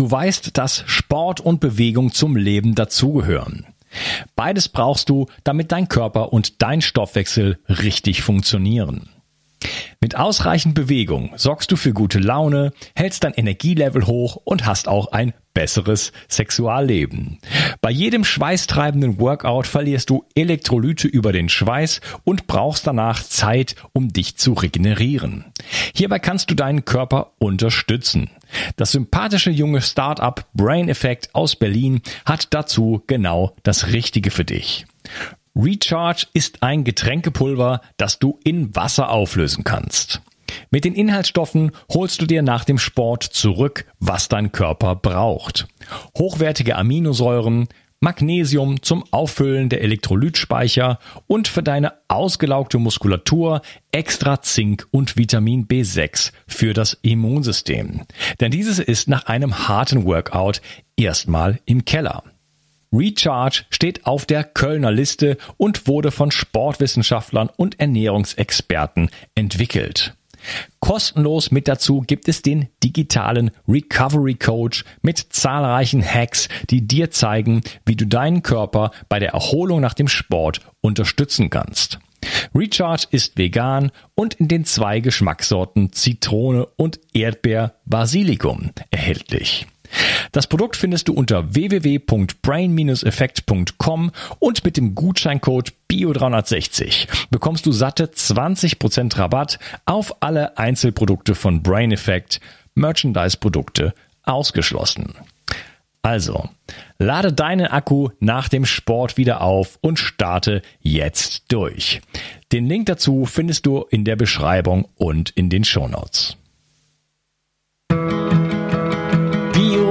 Du weißt, dass Sport und Bewegung zum Leben dazugehören. Beides brauchst du, damit dein Körper und dein Stoffwechsel richtig funktionieren. Mit ausreichend Bewegung sorgst du für gute Laune, hältst dein Energielevel hoch und hast auch ein besseres Sexualleben. Bei jedem schweißtreibenden Workout verlierst du Elektrolyte über den Schweiß und brauchst danach Zeit, um dich zu regenerieren. Hierbei kannst du deinen Körper unterstützen. Das sympathische junge Startup Brain Effect aus Berlin hat dazu genau das Richtige für dich. Recharge ist ein Getränkepulver, das du in Wasser auflösen kannst. Mit den Inhaltsstoffen holst du dir nach dem Sport zurück, was dein Körper braucht. Hochwertige Aminosäuren, Magnesium zum Auffüllen der Elektrolytspeicher und für deine ausgelaugte Muskulatur extra Zink und Vitamin B6 für das Immunsystem. Denn dieses ist nach einem harten Workout erstmal im Keller. Recharge steht auf der Kölner Liste und wurde von Sportwissenschaftlern und Ernährungsexperten entwickelt. Kostenlos mit dazu gibt es den digitalen Recovery Coach mit zahlreichen Hacks, die dir zeigen, wie du deinen Körper bei der Erholung nach dem Sport unterstützen kannst. Recharge ist vegan und in den zwei Geschmackssorten Zitrone und Erdbeer Basilikum erhältlich. Das Produkt findest du unter www.brain-effekt.com und mit dem Gutscheincode BIO360 bekommst du satte 20% Rabatt auf alle Einzelprodukte von Brain Effect, Merchandise-Produkte ausgeschlossen. Also, lade deinen Akku nach dem Sport wieder auf und starte jetzt durch. Den Link dazu findest du in der Beschreibung und in den Shownotes.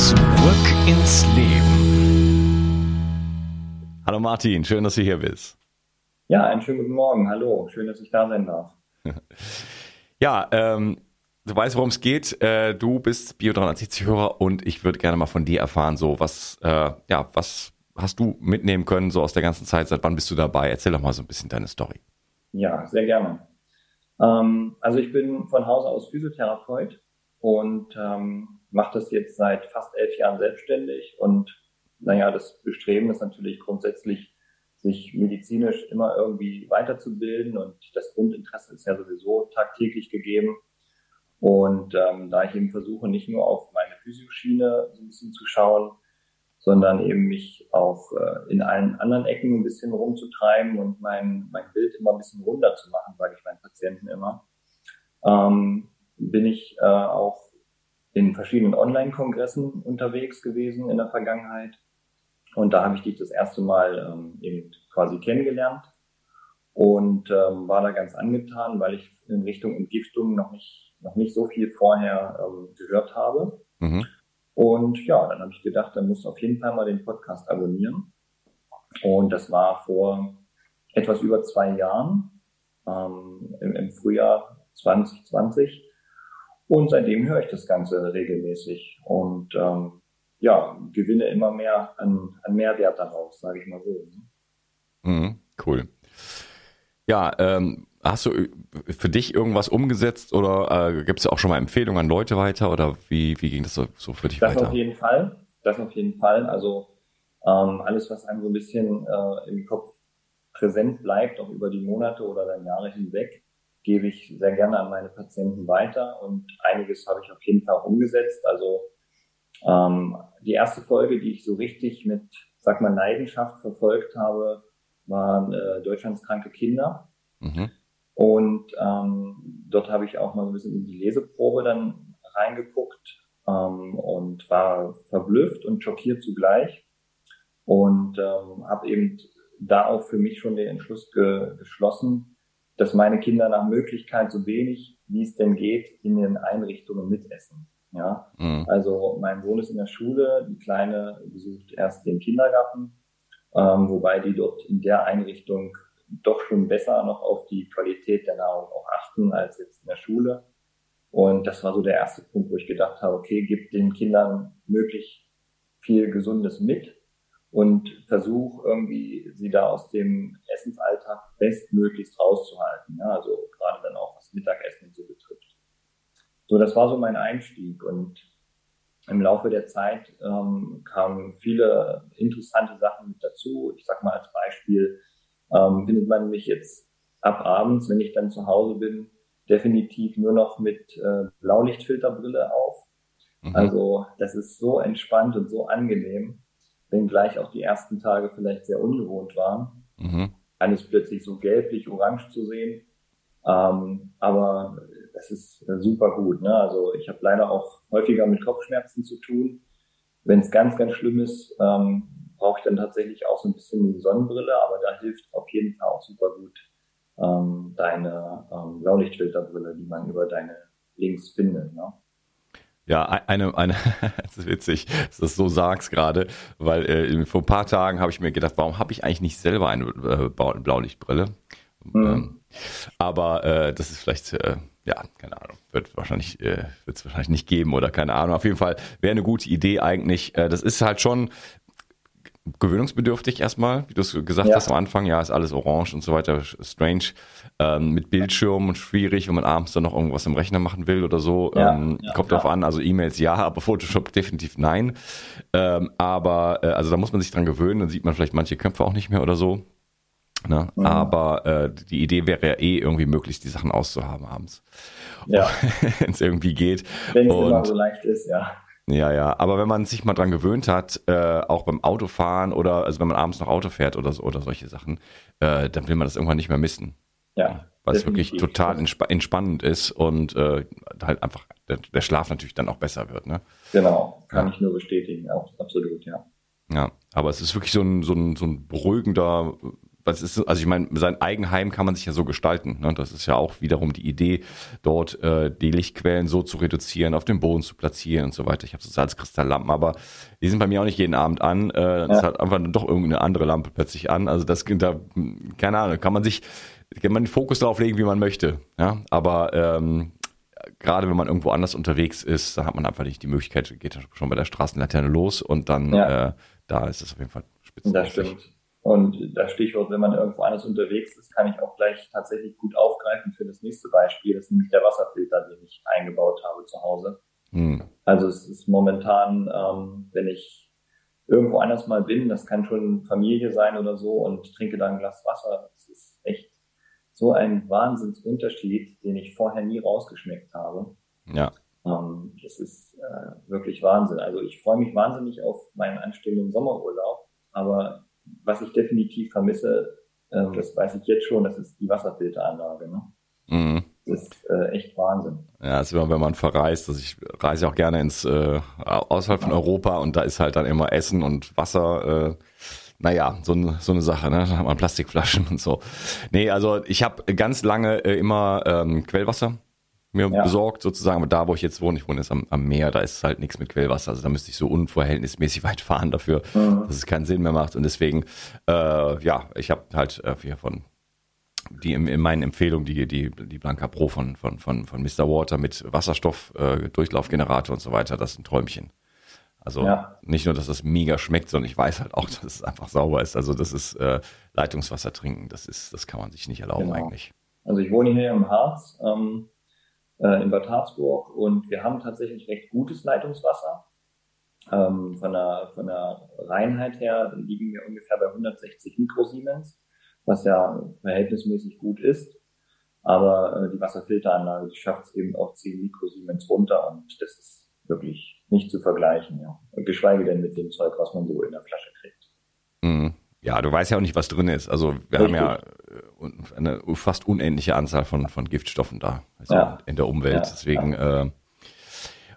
Zurück ins Leben. Hallo Martin, schön, dass du hier bist. Ja, einen schönen guten Morgen. Hallo, schön, dass ich da sein darf. ja, ähm, du weißt, worum es geht. Äh, du bist Bio 360-Hörer und ich würde gerne mal von dir erfahren, so was, äh, ja, was hast du mitnehmen können, so aus der ganzen Zeit? Seit wann bist du dabei? Erzähl doch mal so ein bisschen deine Story. Ja, sehr gerne. Ähm, also ich bin von Hause aus Physiotherapeut und ähm, mache das jetzt seit fast elf Jahren selbstständig und naja, das Bestreben ist natürlich grundsätzlich, sich medizinisch immer irgendwie weiterzubilden und das Grundinteresse ist ja sowieso tagtäglich gegeben. Und ähm, da ich eben versuche, nicht nur auf meine Physioschiene so ein bisschen zu schauen, sondern eben mich auch äh, in allen anderen Ecken ein bisschen rumzutreiben und mein, mein Bild immer ein bisschen runder zu machen, sage ich meinen Patienten immer, ähm, bin ich äh, auch in verschiedenen Online-Kongressen unterwegs gewesen in der Vergangenheit. Und da habe ich dich das erste Mal ähm, eben quasi kennengelernt und ähm, war da ganz angetan, weil ich in Richtung Entgiftung noch nicht, noch nicht so viel vorher ähm, gehört habe. Mhm. Und ja, dann habe ich gedacht, dann musst du auf jeden Fall mal den Podcast abonnieren. Und das war vor etwas über zwei Jahren, ähm, im, im Frühjahr 2020. Und seitdem höre ich das Ganze regelmäßig und ähm, ja, gewinne immer mehr an, an Mehrwert daraus, sage ich mal so. Ne? Mhm, cool. Ja, ähm, hast du für dich irgendwas umgesetzt oder äh, gibt es auch schon mal Empfehlungen an Leute weiter oder wie, wie ging das so, so für dich das weiter? Das auf jeden Fall. Das auf jeden Fall. Also ähm, alles, was einem so ein bisschen äh, im Kopf präsent bleibt, auch über die Monate oder dann Jahre hinweg, gebe ich sehr gerne an meine Patienten weiter und einiges habe ich auf jeden Fall auch umgesetzt. Also ähm, die erste Folge, die ich so richtig mit, sag mal, Leidenschaft verfolgt habe, waren äh, Deutschlands kranke Kinder. Mhm. Und ähm, dort habe ich auch mal so ein bisschen in die Leseprobe dann reingeguckt ähm, und war verblüfft und schockiert zugleich und ähm, habe eben da auch für mich schon den Entschluss ge geschlossen, dass meine Kinder nach Möglichkeit so wenig, wie es denn geht, in den Einrichtungen mitessen. Ja, mhm. also mein Sohn ist in der Schule, die Kleine besucht erst den Kindergarten, ähm, wobei die dort in der Einrichtung doch schon besser noch auf die Qualität der Nahrung auch achten als jetzt in der Schule. Und das war so der erste Punkt, wo ich gedacht habe, okay, gib den Kindern möglich viel Gesundes mit und versuch irgendwie sie da aus dem Essensalltag bestmöglichst rauszuhalten. Ja, also gerade dann auch was Mittagessen und so betrifft. So, das war so mein Einstieg und im Laufe der Zeit ähm, kamen viele interessante Sachen mit dazu. Ich sag mal als Beispiel, ähm, findet man mich jetzt ab abends, wenn ich dann zu Hause bin, definitiv nur noch mit äh, Blaulichtfilterbrille auf. Mhm. Also das ist so entspannt und so angenehm wenngleich auch die ersten Tage vielleicht sehr ungewohnt waren. Mhm. Alles plötzlich so gelblich-orange zu sehen. Ähm, aber das ist äh, super gut. Ne? Also ich habe leider auch häufiger mit Kopfschmerzen zu tun. Wenn es ganz, ganz schlimm ist, ähm, brauche ich dann tatsächlich auch so ein bisschen die Sonnenbrille, aber da hilft auf jeden Fall auch super gut ähm, deine ähm, Blaulichtfilterbrille, die man über deine Links findet. Ne? Ja, eine, eine, das ist witzig, dass du das so sagst gerade, weil äh, vor ein paar Tagen habe ich mir gedacht, warum habe ich eigentlich nicht selber eine äh, Blaulichtbrille? Mhm. Ähm, aber äh, das ist vielleicht, äh, ja, keine Ahnung, wird wahrscheinlich, äh, wird es wahrscheinlich nicht geben oder keine Ahnung. Auf jeden Fall wäre eine gute Idee eigentlich. Äh, das ist halt schon, gewöhnungsbedürftig erstmal, wie du es gesagt ja. hast am Anfang, ja, ist alles orange und so weiter, strange, ähm, mit Bildschirm und schwierig, wenn man abends dann noch irgendwas im Rechner machen will oder so, ja, ähm, ja, kommt drauf an, also E-Mails ja, aber Photoshop definitiv nein, ähm, aber, äh, also da muss man sich dran gewöhnen, dann sieht man vielleicht manche Köpfe auch nicht mehr oder so, ne? Mhm. aber äh, die Idee wäre ja eh irgendwie möglichst die Sachen auszuhaben abends. Ja. Wenn es irgendwie geht. Wenn es immer so leicht ist, ja. Ja, ja, aber wenn man sich mal dran gewöhnt hat, äh, auch beim Autofahren oder also wenn man abends noch Auto fährt oder so, oder solche Sachen, äh, dann will man das irgendwann nicht mehr missen. Ja. Weil es wirklich total entsp entspannend ist und äh, halt einfach der, der, Schlaf natürlich dann auch besser wird. Ne? Genau, kann ja. ich nur bestätigen, auch, absolut, ja. Ja, aber es ist wirklich so ein, so ein, so ein beruhigender was ist, also ich meine, sein Eigenheim kann man sich ja so gestalten. Ne? Das ist ja auch wiederum die Idee, dort äh, die Lichtquellen so zu reduzieren, auf dem Boden zu platzieren und so weiter. Ich habe so Salzkristalllampen, aber die sind bei mir auch nicht jeden Abend an. Äh, ja. Es hat einfach doch irgendeine andere Lampe plötzlich an. Also das da, keine Ahnung, kann man sich, kann man den Fokus darauf legen, wie man möchte. Ja, aber ähm, gerade wenn man irgendwo anders unterwegs ist, dann hat man einfach nicht die Möglichkeit, geht schon bei der Straßenlaterne los und dann ja. äh, da ist es auf jeden Fall spitzenmäßig. Das stimmt. Und das Stichwort, wenn man irgendwo anders unterwegs ist, kann ich auch gleich tatsächlich gut aufgreifen für das nächste Beispiel. Das ist nämlich der Wasserfilter, den ich eingebaut habe zu Hause. Mhm. Also es ist momentan, ähm, wenn ich irgendwo anders mal bin, das kann schon Familie sein oder so und trinke da ein Glas Wasser, das ist echt so ein Wahnsinnsunterschied, den ich vorher nie rausgeschmeckt habe. Ja. Ähm, das ist äh, wirklich Wahnsinn. Also ich freue mich wahnsinnig auf meinen anstehenden Sommerurlaub, aber was ich definitiv vermisse, äh, das weiß ich jetzt schon, das ist die Wasserfilteranlage. Ne? Mhm. Das ist äh, echt Wahnsinn. Ja, das ist immer, wenn man verreist. Also ich reise auch gerne ins äh, außerhalb von Europa und da ist halt dann immer Essen und Wasser. Äh, naja, so, so eine Sache, ne? Da hat man Plastikflaschen und so. Nee, also ich habe ganz lange äh, immer ähm, Quellwasser mir ja. besorgt sozusagen. Aber da, wo ich jetzt wohne, ich wohne jetzt am, am Meer, da ist halt nichts mit Quellwasser. Also da müsste ich so unverhältnismäßig weit fahren dafür, mhm. dass es keinen Sinn mehr macht. Und deswegen, äh, ja, ich habe halt äh, hier von die in, in meinen Empfehlungen die die die Blanca Pro von von von von Mr. Water mit Wasserstoff äh, Durchlaufgenerator und so weiter, das ist ein Träumchen. Also ja. nicht nur, dass das mega schmeckt, sondern ich weiß halt auch, dass es einfach sauber ist. Also das ist äh, Leitungswasser trinken, das ist das kann man sich nicht erlauben genau. eigentlich. Also ich wohne hier im Harz. Ähm, äh, in Bad Harzburg und wir haben tatsächlich recht gutes Leitungswasser. Ähm, von, der, von der Reinheit her liegen wir ungefähr bei 160 Mikrosiemens, was ja verhältnismäßig gut ist. Aber äh, die Wasserfilteranlage, schafft es eben auch 10 Mikrosiemens runter und das ist wirklich nicht zu vergleichen. Ja. Geschweige denn mit dem Zeug, was man so in der Flasche kriegt. Mhm. Ja, du weißt ja auch nicht, was drin ist. Also wir Richtig. haben ja äh, eine fast unendliche Anzahl von, von Giftstoffen da also ja. in der Umwelt. Ja. Deswegen ja. Äh,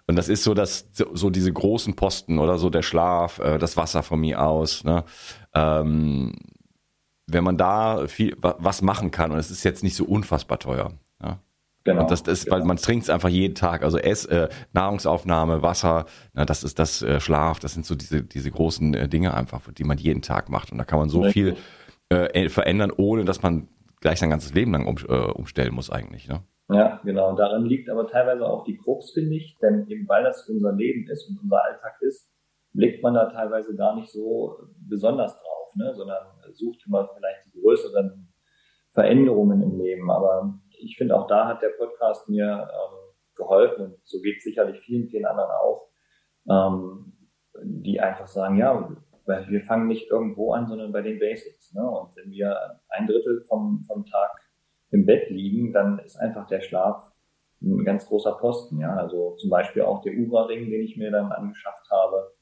und das ist so, dass so diese großen Posten oder so der Schlaf, äh, das Wasser von mir aus. Ne? Ähm, wenn man da viel was machen kann und es ist jetzt nicht so unfassbar teuer. Ja? Genau. Und das, das genau. weil man trinkt es einfach jeden Tag. Also Ess, äh, Nahrungsaufnahme, Wasser, na, das ist das äh, Schlaf, das sind so diese, diese großen äh, Dinge einfach, die man jeden Tag macht. Und da kann man so Richtig. viel äh, verändern, ohne dass man gleich sein ganzes Leben lang um, äh, umstellen muss eigentlich. Ne? Ja, genau. Daran liegt aber teilweise auch die Krux, finde ich, denn eben weil das unser Leben ist und unser Alltag ist, blickt man da teilweise gar nicht so besonders drauf, ne? sondern sucht immer vielleicht die größeren Veränderungen im Leben. Aber ich finde, auch da hat der Podcast mir ähm, geholfen und so geht es sicherlich vielen, vielen anderen auch, ähm, die einfach sagen, ja, wir fangen nicht irgendwo an, sondern bei den Basics. Ne? Und wenn wir ein Drittel vom, vom Tag im Bett liegen, dann ist einfach der Schlaf ein ganz großer Posten. Ja, also zum Beispiel auch der Ura-Ring, den ich mir dann angeschafft habe.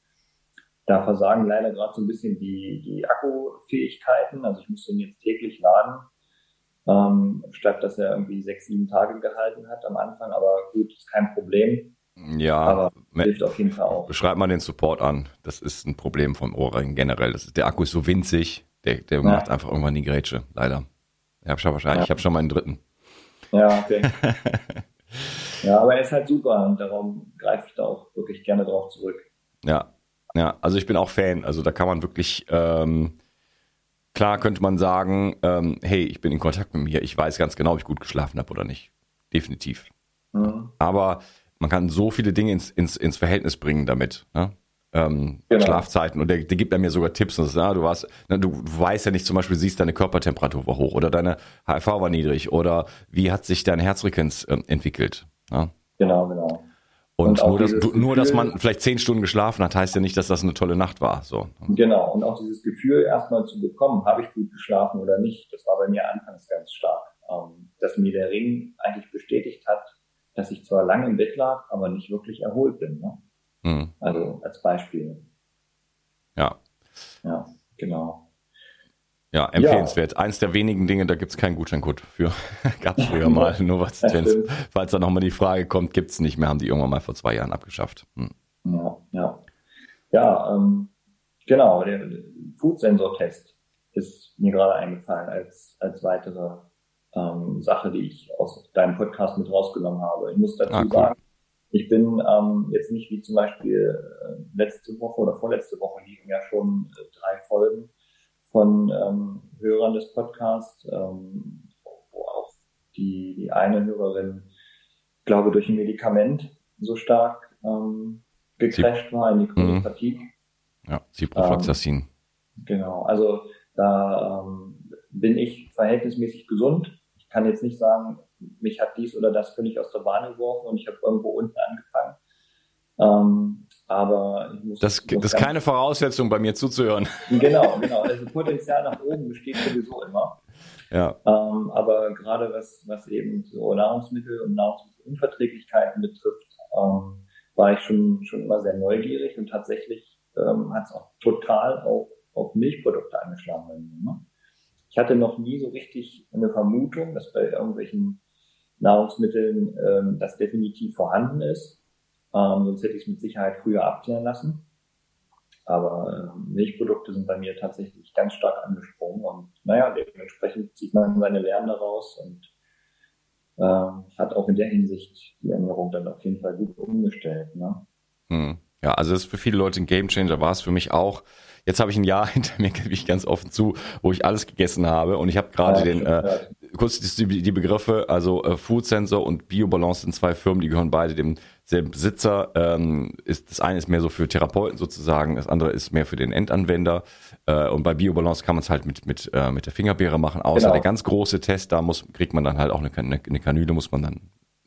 Da versagen leider gerade so ein bisschen die, die Akkufähigkeiten. Also ich muss den jetzt täglich laden, ähm, statt dass er irgendwie sechs, sieben Tage gehalten hat am Anfang. Aber gut, ist kein Problem. Ja, aber hilft auf jeden Fall auch. Schreibt mal den Support an. Das ist ein Problem vom Ohrring generell. Ist, der Akku ist so winzig, der, der ja. macht einfach irgendwann die Grätsche, leider. Ich habe schon wahrscheinlich, ja. ich habe schon meinen dritten. Ja, okay. ja, aber er ist halt super und darum greife ich da auch wirklich gerne drauf zurück. Ja, ja, also ich bin auch Fan. Also da kann man wirklich, ähm, klar könnte man sagen, ähm, hey, ich bin in Kontakt mit mir, ich weiß ganz genau, ob ich gut geschlafen habe oder nicht. Definitiv. Mhm. Aber man kann so viele Dinge ins, ins, ins Verhältnis bringen damit. Ne? ähm, genau. Schlafzeiten und der, der gibt mir sogar Tipps. Und sagt, du, warst, ne, du weißt ja nicht zum Beispiel, siehst deine Körpertemperatur war hoch oder deine HRV war niedrig oder wie hat sich deine Herzfrequenz ähm, entwickelt. Ja? Genau, genau. Und, und nur, dass, du, nur, dass man vielleicht zehn Stunden geschlafen hat, heißt ja nicht, dass das eine tolle Nacht war. So. Genau, und auch dieses Gefühl erstmal zu bekommen, habe ich gut geschlafen oder nicht, das war bei mir anfangs ganz stark. Ähm, dass mir der Ring eigentlich bestätigt hat, dass ich zwar lange im Bett lag, aber nicht wirklich erholt bin. Ne? Mhm. Also als Beispiel. Ja. Ja, genau. Ja, empfehlenswert. Ja. Eins der wenigen Dinge, da gibt es keinen Gutscheincode für. Gab es früher mal, nur was, falls da nochmal die Frage kommt, gibt es nicht mehr, haben die irgendwann mal vor zwei Jahren abgeschafft. Hm. Ja, ja. Ja, ähm, genau, der Food-Sensor-Test ist mir gerade eingefallen als, als weitere ähm, Sache, die ich aus deinem Podcast mit rausgenommen habe. Ich muss dazu ah, cool. sagen, ich bin ähm, jetzt nicht wie zum Beispiel äh, letzte Woche oder vorletzte Woche liefen ja schon äh, drei Folgen von ähm, Hörern des Podcasts, ähm, wo auch die, die eine Hörerin, glaube durch ein Medikament so stark ähm, gecrashed war in die mhm. Fatigue. Ja, Ciprofloxacin. Ähm, genau, also da ähm, bin ich verhältnismäßig gesund. Ich kann jetzt nicht sagen, mich hat dies oder das völlig aus der Bahn geworfen und ich habe irgendwo unten angefangen. Ähm, aber ich muss. Das, das ist keine Voraussetzung, bei mir zuzuhören. Genau, genau. Also Potenzial nach oben besteht sowieso immer. Ja. Ähm, aber gerade was, was eben so Nahrungsmittel und Nahrungsmittelunverträglichkeiten betrifft, ähm, war ich schon, schon immer sehr neugierig und tatsächlich ähm, hat es auch total auf, auf Milchprodukte angeschlagen. Ne? Ich hatte noch nie so richtig eine Vermutung, dass bei irgendwelchen Nahrungsmitteln ähm, das definitiv vorhanden ist. Ähm, sonst hätte ich es mit Sicherheit früher abklären lassen. Aber ähm, Milchprodukte sind bei mir tatsächlich ganz stark angesprungen und naja, dementsprechend zieht man seine Lernen daraus und ähm, hat auch in der Hinsicht die Ernährung dann auf jeden Fall gut umgestellt. Ne? Hm. Ja, also das ist für viele Leute ein Gamechanger, war es für mich auch. Jetzt habe ich ein Jahr hinter mir, gebe ich ganz offen zu, wo ich alles gegessen habe und ich habe gerade ja, den, äh, kurz die, die Begriffe, also äh, Food Sensor und Biobalance sind zwei Firmen, die gehören beide dem selben Besitzer. Ähm, ist, das eine ist mehr so für Therapeuten sozusagen, das andere ist mehr für den Endanwender. Äh, und bei Biobalance kann man es halt mit, mit, äh, mit der Fingerbeere machen, außer genau. der ganz große Test, da muss, kriegt man dann halt auch eine, eine, eine Kanüle, muss man dann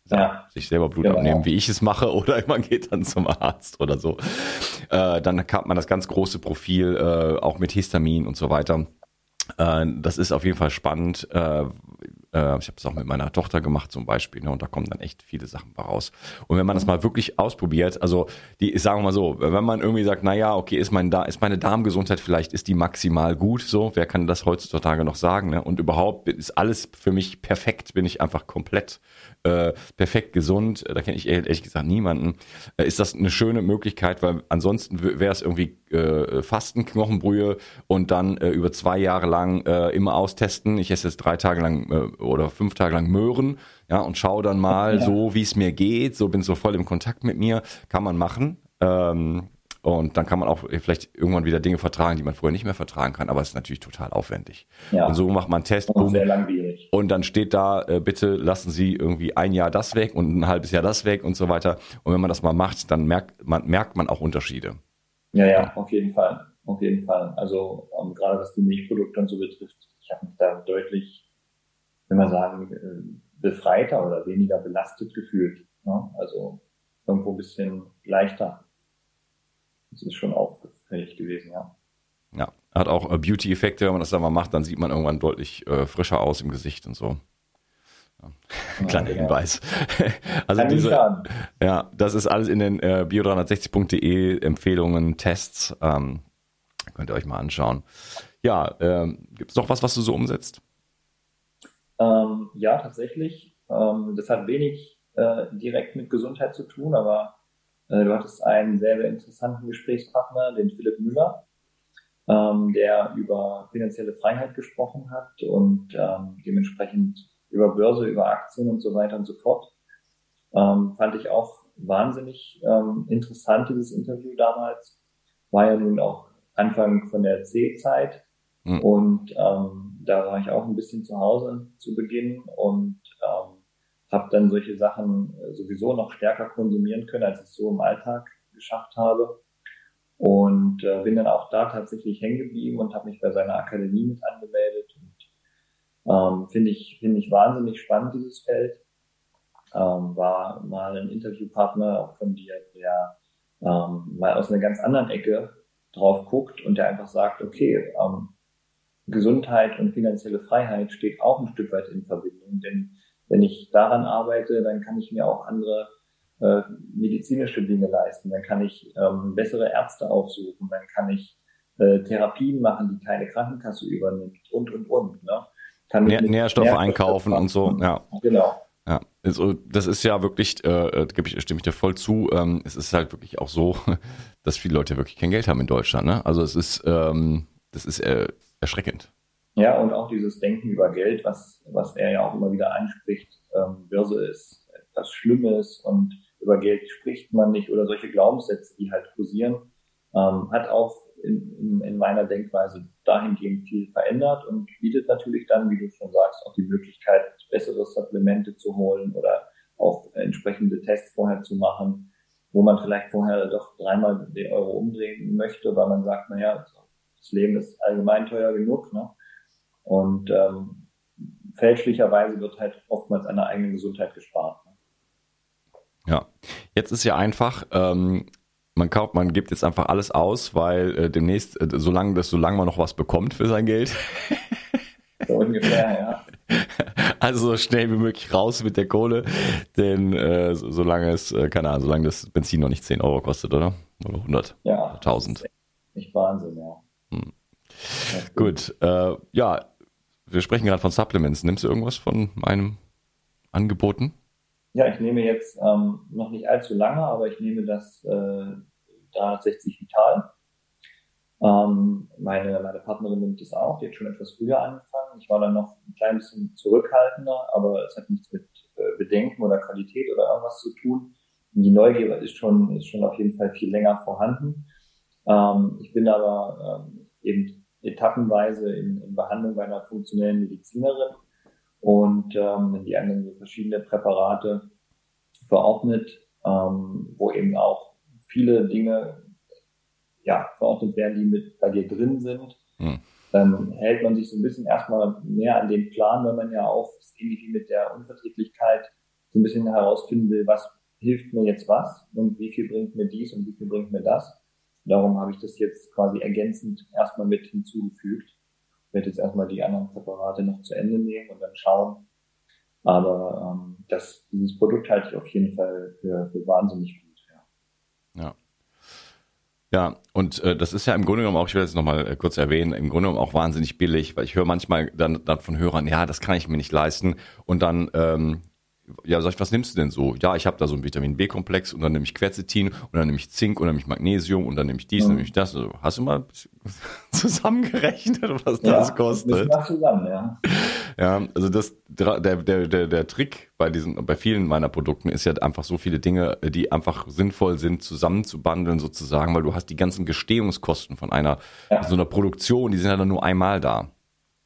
ja. sich selber Blut genau. abnehmen, wie ich es mache, oder man geht dann zum Arzt oder so. Äh, dann hat man das ganz große Profil, äh, auch mit Histamin und so weiter. Äh, das ist auf jeden Fall spannend. Äh, ich habe es auch mit meiner Tochter gemacht zum Beispiel, ne, und da kommen dann echt viele Sachen raus. Und wenn man das mal wirklich ausprobiert, also die, sagen wir mal so, wenn man irgendwie sagt, na ja, okay, ist mein da ist meine Darmgesundheit vielleicht ist die maximal gut, so, wer kann das heutzutage noch sagen? Ne? Und überhaupt ist alles für mich perfekt, bin ich einfach komplett äh, perfekt gesund, da kenne ich ehrlich gesagt niemanden, äh, ist das eine schöne Möglichkeit, weil ansonsten wäre es irgendwie äh, Fasten, Knochenbrühe und dann äh, über zwei Jahre lang äh, immer austesten. Ich esse jetzt drei Tage lang äh, oder fünf Tage lang Möhren, ja, und schaue dann mal ja. so, wie es mir geht, so bin so voll im Kontakt mit mir, kann man machen. Ähm, und dann kann man auch vielleicht irgendwann wieder Dinge vertragen, die man vorher nicht mehr vertragen kann, aber es ist natürlich total aufwendig. Ja. Und so macht man einen Test. Und sehr langwierig. Und dann steht da, äh, bitte lassen Sie irgendwie ein Jahr das weg und ein halbes Jahr das weg und so weiter. Und wenn man das mal macht, dann merkt man, merkt man auch Unterschiede. Ja, ja, auf jeden Fall. Auf jeden Fall. Also ähm, gerade was die Milchprodukte und so betrifft, ich habe mich da deutlich, wenn man sagen, äh, befreiter oder weniger belastet gefühlt. Ne? Also irgendwo ein bisschen leichter das ist schon auffällig gewesen, ja. Ja, hat auch äh, Beauty-Effekte, wenn man das dann mal macht, dann sieht man irgendwann deutlich äh, frischer aus im Gesicht und so. Ja. Kleiner ja, Hinweis. also Kann diese, ja, das ist alles in den äh, bio360.de Empfehlungen, Tests. Ähm, könnt ihr euch mal anschauen. Ja, ähm, gibt es noch was, was du so umsetzt? Ähm, ja, tatsächlich. Ähm, das hat wenig äh, direkt mit Gesundheit zu tun, aber du hattest einen sehr, sehr interessanten Gesprächspartner, den Philipp Müller, ähm, der über finanzielle Freiheit gesprochen hat und ähm, dementsprechend über Börse, über Aktien und so weiter und so fort. Ähm, fand ich auch wahnsinnig ähm, interessant, dieses Interview damals. War ja nun auch Anfang von der C-Zeit. Mhm. Und ähm, da war ich auch ein bisschen zu Hause zu Beginn und ähm, habe dann solche Sachen äh, sowieso noch stärker konsumieren können, als ich es so im Alltag geschafft habe. Und äh, bin dann auch da tatsächlich hängen geblieben und habe mich bei seiner Akademie mit angemeldet. Und ähm, finde ich, finde ich wahnsinnig spannend, dieses Feld. Ähm, war mal ein Interviewpartner auch von dir, der ähm, mal aus einer ganz anderen Ecke drauf guckt und der einfach sagt, okay, ähm, Gesundheit und finanzielle Freiheit steht auch ein Stück weit in Verbindung, denn wenn ich daran arbeite, dann kann ich mir auch andere äh, medizinische Dinge leisten. Dann kann ich ähm, bessere Ärzte aufsuchen. Dann kann ich äh, Therapien machen, die keine Krankenkasse übernimmt und, und, und. Ne? Kann Nähr Nährstoffe, Nährstoffe einkaufen und so. Ja. Genau. Ja, also das ist ja wirklich, äh, äh gebe ich, stimme ich dir voll zu. Ähm, es ist halt wirklich auch so, dass viele Leute wirklich kein Geld haben in Deutschland. Ne? Also es ist, ähm, das ist äh, erschreckend. Ja, und auch dieses Denken über Geld, was, was er ja auch immer wieder anspricht. Ähm, Börse ist etwas Schlimmes und über Geld spricht man nicht oder solche Glaubenssätze, die halt kursieren, ähm, hat auch in, in, in meiner Denkweise dahingehend viel verändert und bietet natürlich dann, wie du schon sagst, auch die Möglichkeit, bessere Supplemente zu holen oder auch entsprechende Tests vorher zu machen, wo man vielleicht vorher doch dreimal den Euro umdrehen möchte, weil man sagt, naja, das Leben ist allgemein teuer genug. Ne? Und ähm, fälschlicherweise wird halt oftmals an der eigenen Gesundheit gespart. Ne? Ja, jetzt ist ja einfach, ähm, man kauft, man gibt jetzt einfach alles aus, weil äh, demnächst, äh, solange das, solange man noch was bekommt für sein Geld. So ungefähr, ja. Also so schnell wie möglich raus mit der Kohle, denn äh, solange es, äh, keine Ahnung, solange das Benzin noch nicht 10 Euro kostet, oder? Oder 100? Ja. 1000. Nicht Wahnsinn, ja. Hm. Gut, äh, ja, wir sprechen gerade von Supplements. Nimmst du irgendwas von meinem Angeboten? Ja, ich nehme jetzt ähm, noch nicht allzu lange, aber ich nehme das äh, 360 Vital. Ähm, meine, meine Partnerin nimmt es auch, die hat schon etwas früher angefangen. Ich war dann noch ein klein bisschen zurückhaltender, aber es hat nichts mit äh, Bedenken oder Qualität oder irgendwas zu tun. Die Neugier ist schon, ist schon auf jeden Fall viel länger vorhanden. Ähm, ich bin aber ähm, eben etappenweise in, in Behandlung bei einer funktionellen Medizinerin und ähm, die anderen so verschiedene Präparate verordnet, ähm, wo eben auch viele Dinge ja, verordnet werden, die mit bei dir drin sind. Hm. Dann hält man sich so ein bisschen erstmal mehr an den Plan, weil man ja auch irgendwie mit der Unverträglichkeit so ein bisschen herausfinden will, was hilft mir jetzt was und wie viel bringt mir dies und wie viel bringt mir das. Darum habe ich das jetzt quasi ergänzend erstmal mit hinzugefügt. Ich werde jetzt erstmal die anderen Präparate noch zu Ende nehmen und dann schauen. Aber ähm, das, dieses Produkt halte ich auf jeden Fall für, für wahnsinnig gut. Ja. ja. Ja, und äh, das ist ja im Grunde genommen auch, ich will das nochmal äh, kurz erwähnen, im Grunde genommen auch wahnsinnig billig, weil ich höre manchmal dann, dann von Hörern, ja, das kann ich mir nicht leisten. Und dann ähm, ja, sag ich, was nimmst du denn so? Ja, ich habe da so einen Vitamin B-Komplex und dann nehme ich Quercetin und dann nehme ich Zink und dann nehme ich Magnesium und dann nehme ich dies, mhm. dann nehme ich das. Also, hast du mal zusammengerechnet, was ja, das kostet? Das zusammen, ja. Ja, also das, der, der, der, der Trick bei diesen, bei vielen meiner Produkten ist ja einfach so viele Dinge, die einfach sinnvoll sind, zusammenzubandeln sozusagen, weil du hast die ganzen Gestehungskosten von einer, ja. so einer Produktion, die sind ja dann nur einmal da.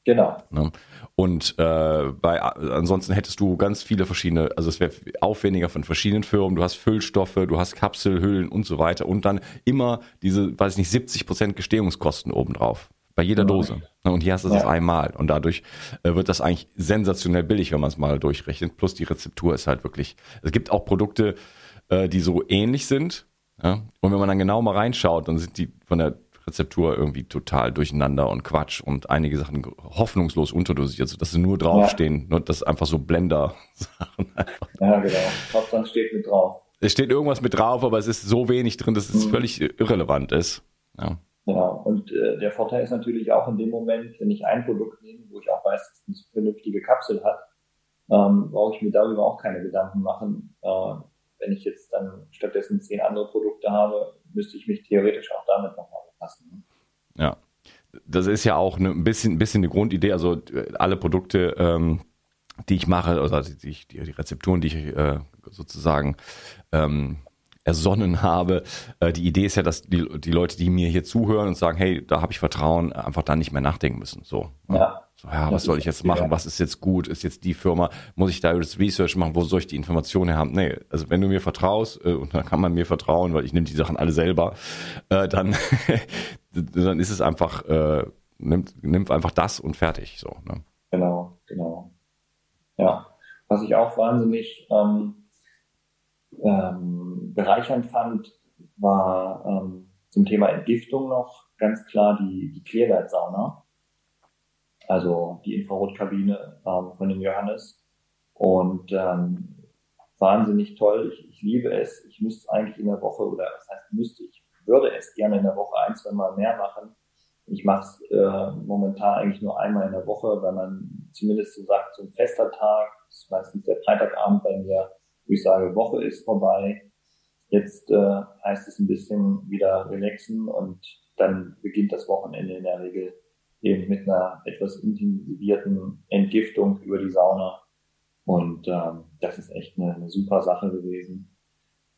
Genau. Ne? Und äh, bei ansonsten hättest du ganz viele verschiedene, also es wäre aufwendiger von verschiedenen Firmen, du hast Füllstoffe, du hast Kapselhüllen und so weiter und dann immer diese, weiß ich nicht, 70 Prozent Gestehungskosten obendrauf. Bei jeder Dose. Ne, und hier hast du das ja. einmal. Und dadurch äh, wird das eigentlich sensationell billig, wenn man es mal durchrechnet. Plus die Rezeptur ist halt wirklich. Es gibt auch Produkte, äh, die so ähnlich sind. Und wenn man dann genau mal reinschaut, dann sind die von der Rezeptur irgendwie total durcheinander und Quatsch und einige Sachen hoffnungslos unterdosiert, sodass sie nur draufstehen. Ja. Nur das ist einfach so Blender-Sachen. Ja, genau. Hauptsache steht mit drauf. Es steht irgendwas mit drauf, aber es ist so wenig drin, dass es mhm. völlig irrelevant ist. Ja. Ja, und äh, der Vorteil ist natürlich auch in dem Moment, wenn ich ein Produkt nehme, wo ich auch weiß, dass es eine vernünftige Kapsel hat, ähm, brauche ich mir darüber auch keine Gedanken machen. Äh, wenn ich jetzt dann stattdessen zehn andere Produkte habe, müsste ich mich theoretisch auch damit nochmal befassen. Ja, das ist ja auch ein bisschen, ein bisschen eine Grundidee. Also äh, alle Produkte, ähm, die ich mache, oder die, die, die Rezepturen, die ich äh, sozusagen ähm, ersonnen habe. Äh, die Idee ist ja, dass die, die Leute, die mir hier zuhören und sagen, hey, da habe ich Vertrauen, einfach dann nicht mehr nachdenken müssen. So. Ja. So, ja, was soll ich jetzt machen? Was ist jetzt gut? Ist jetzt die Firma? Muss ich da das Research machen? Wo soll ich die Informationen haben? Nee, also wenn du mir vertraust, äh, und dann kann man mir vertrauen, weil ich nehme die Sachen alle selber, äh, dann, dann ist es einfach, äh, nimmt, nimmt einfach das und fertig. So, ne? Genau, genau. Ja. Was ich auch wahnsinnig ähm, ähm, bereichernd fand, war ähm, zum Thema Entgiftung noch ganz klar die, die Clearlight-Sauna, also die Infrarotkabine ähm, von dem Johannes. Und ähm, wahnsinnig toll. Ich, ich liebe es. Ich müsste eigentlich in der Woche, oder was heißt müsste, ich würde es gerne in der Woche ein, zwei Mal mehr machen. Ich mache es äh, momentan eigentlich nur einmal in der Woche, weil man zumindest so sagt, so ein fester Tag, das ist meistens der Freitagabend bei mir, wo ich sage, Woche ist vorbei. Jetzt äh, heißt es ein bisschen wieder relaxen und dann beginnt das Wochenende in der Regel eben mit einer etwas intensivierten Entgiftung über die Sauna. Und ähm, das ist echt eine, eine super Sache gewesen.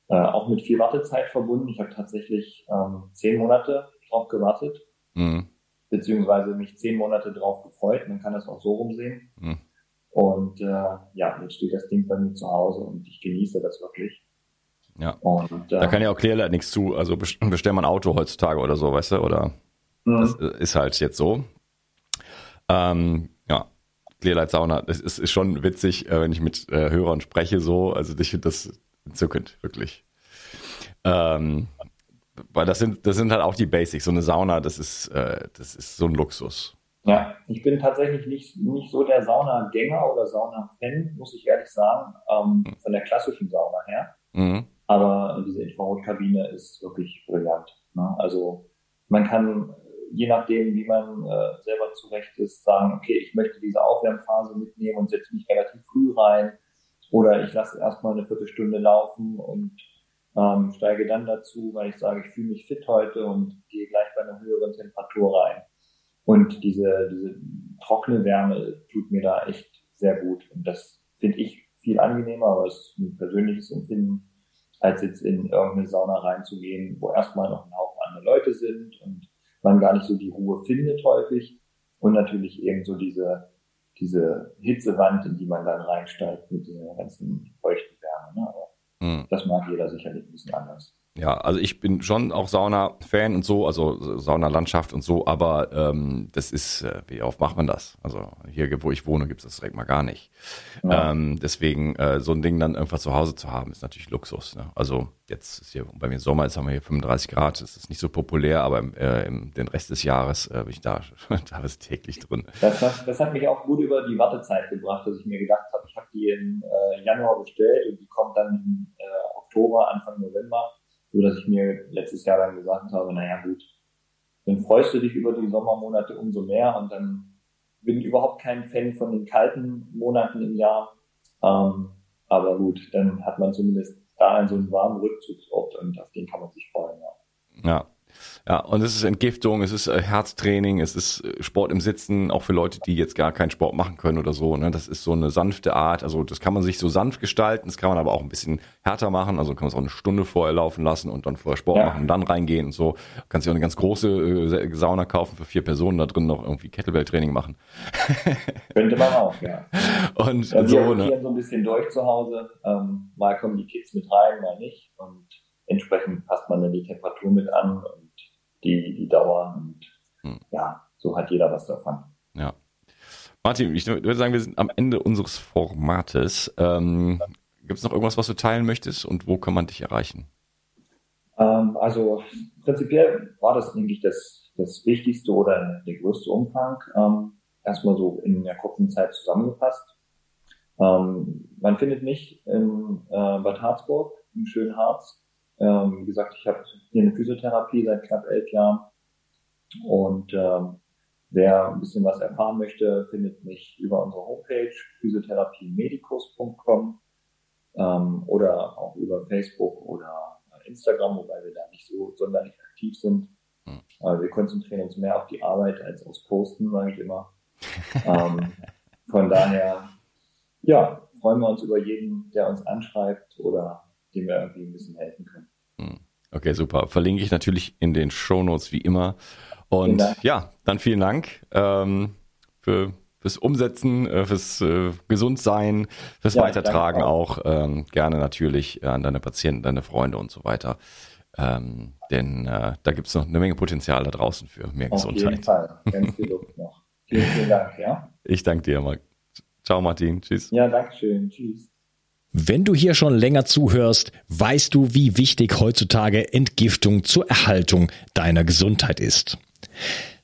Äh, auch mit viel Wartezeit verbunden. Ich habe tatsächlich ähm, zehn Monate drauf gewartet, mhm. beziehungsweise mich zehn Monate drauf gefreut. Man kann das auch so rumsehen. Mhm. Und äh, ja, jetzt steht das Ding bei mir zu Hause und ich genieße das wirklich. Ja. Und, äh, da kann ja auch Clearlight nichts zu. Also bestell mal ein Auto heutzutage oder so, weißt du? Oder mhm. das ist halt jetzt so. Ähm, ja, Clearlight Sauna, das ist, ist schon witzig, äh, wenn ich mit äh, Hörern spreche so. Also ich finde das entzückend, wirklich. Ähm, weil das sind, das sind halt auch die Basics. So eine Sauna, das ist, äh, das ist so ein Luxus. Ja, ich bin tatsächlich nicht, nicht so der Saunagänger oder Sauna-Fan, muss ich ehrlich sagen, ähm, mhm. von der klassischen Sauna her. Mhm. Aber diese Infrarotkabine ist wirklich brillant. Ne? Also man kann, je nachdem, wie man äh, selber zurecht ist, sagen, okay, ich möchte diese Aufwärmphase mitnehmen und setze mich relativ früh rein. Oder ich lasse erstmal eine Viertelstunde laufen und ähm, steige dann dazu, weil ich sage, ich fühle mich fit heute und gehe gleich bei einer höheren Temperatur rein. Und diese, diese trockene Wärme tut mir da echt sehr gut. Und das finde ich viel angenehmer, aber es ist ein persönliches Empfinden, als jetzt in irgendeine Sauna reinzugehen, wo erstmal noch ein Haufen andere Leute sind und man gar nicht so die Ruhe findet häufig. Und natürlich eben so diese, diese Hitzewand, in die man dann reinsteigt mit der ganzen feuchten Wärme. Ne? Aber hm. das mag jeder sicherlich ein bisschen anders. Ja, also ich bin schon auch Sauna-Fan und so, also Saunalandschaft und so, aber ähm, das ist, äh, wie oft macht man das? Also hier, wo ich wohne, gibt es das direkt mal gar nicht. Ja. Ähm, deswegen, äh, so ein Ding dann einfach zu Hause zu haben, ist natürlich Luxus. Ne? Also jetzt ist hier bei mir Sommer, jetzt haben wir hier 35 Grad, das ist nicht so populär, aber äh, im, den Rest des Jahres äh, bin ich da teilweise täglich drin. Das hat, das hat mich auch gut über die Wartezeit gebracht, dass ich mir gedacht habe, ich habe die im äh, Januar bestellt und die kommt dann im äh, Oktober, Anfang November so dass ich mir letztes Jahr dann gesagt habe, naja gut, dann freust du dich über die Sommermonate umso mehr und dann bin ich überhaupt kein Fan von den kalten Monaten im Jahr. Ähm, Aber gut, dann hat man zumindest da so einen warmen Rückzugsort und auf den kann man sich freuen. Ja. ja. Ja, und es ist Entgiftung, es ist äh, Herztraining, es ist äh, Sport im Sitzen, auch für Leute, die jetzt gar keinen Sport machen können oder so. Ne? Das ist so eine sanfte Art. Also das kann man sich so sanft gestalten, das kann man aber auch ein bisschen härter machen. Also kann man es auch eine Stunde vorher laufen lassen und dann vorher Sport ja. machen und dann reingehen und so. Du kannst dir auch eine ganz große äh, Sauna kaufen für vier Personen, da drin noch irgendwie Kettlebell-Training machen. Könnte man auch, ja. Und ja, so, wir ne? so ein bisschen durch zu Hause. Ähm, mal kommen die Kids mit rein, mal nicht. Und entsprechend passt man dann die Temperatur mit an und die, die Dauer. Und hm. ja, so hat jeder was davon. Ja. Martin, ich würde sagen, wir sind am Ende unseres Formates. Ähm, Gibt es noch irgendwas, was du teilen möchtest und wo kann man dich erreichen? Ähm, also prinzipiell war das eigentlich das, das Wichtigste oder der größte Umfang. Ähm, erstmal so in der kurzen Zeit zusammengefasst. Ähm, man findet mich in äh, Bad Harzburg, im schönen Harz. Ähm, wie gesagt, ich habe hier eine Physiotherapie seit knapp elf Jahren und ähm, wer ein bisschen was erfahren möchte, findet mich über unsere Homepage physiotherapiemedicus.com ähm, oder auch über Facebook oder Instagram, wobei wir da nicht so sonderlich aktiv sind. Hm. wir konzentrieren uns mehr auf die Arbeit als aufs Posten, sage ich immer. ähm, von daher, ja, freuen wir uns über jeden, der uns anschreibt oder dem wir irgendwie ein bisschen helfen können. Okay, super. Verlinke ich natürlich in den Show Notes wie immer. Und ja, dann vielen Dank ähm, für fürs Umsetzen, äh, fürs äh, Gesundsein, fürs ja, Weitertragen auch. auch ähm, gerne natürlich an deine Patienten, deine Freunde und so weiter. Ähm, denn äh, da gibt es noch eine Menge Potenzial da draußen für mehr Auf Gesundheit. Auf jeden Fall, ganz viel Luft noch. Vielen, vielen Dank, ja. Ich danke dir, Marc. Ciao, Martin. Tschüss. Ja, danke schön. Tschüss. Wenn du hier schon länger zuhörst, weißt du, wie wichtig heutzutage Entgiftung zur Erhaltung deiner Gesundheit ist.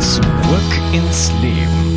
Zurück ins Leben.